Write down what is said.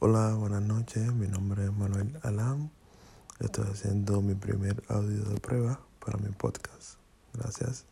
Hola, buenas noches. Mi nombre es Manuel Alam. Estoy haciendo mi primer audio de prueba para mi podcast. Gracias.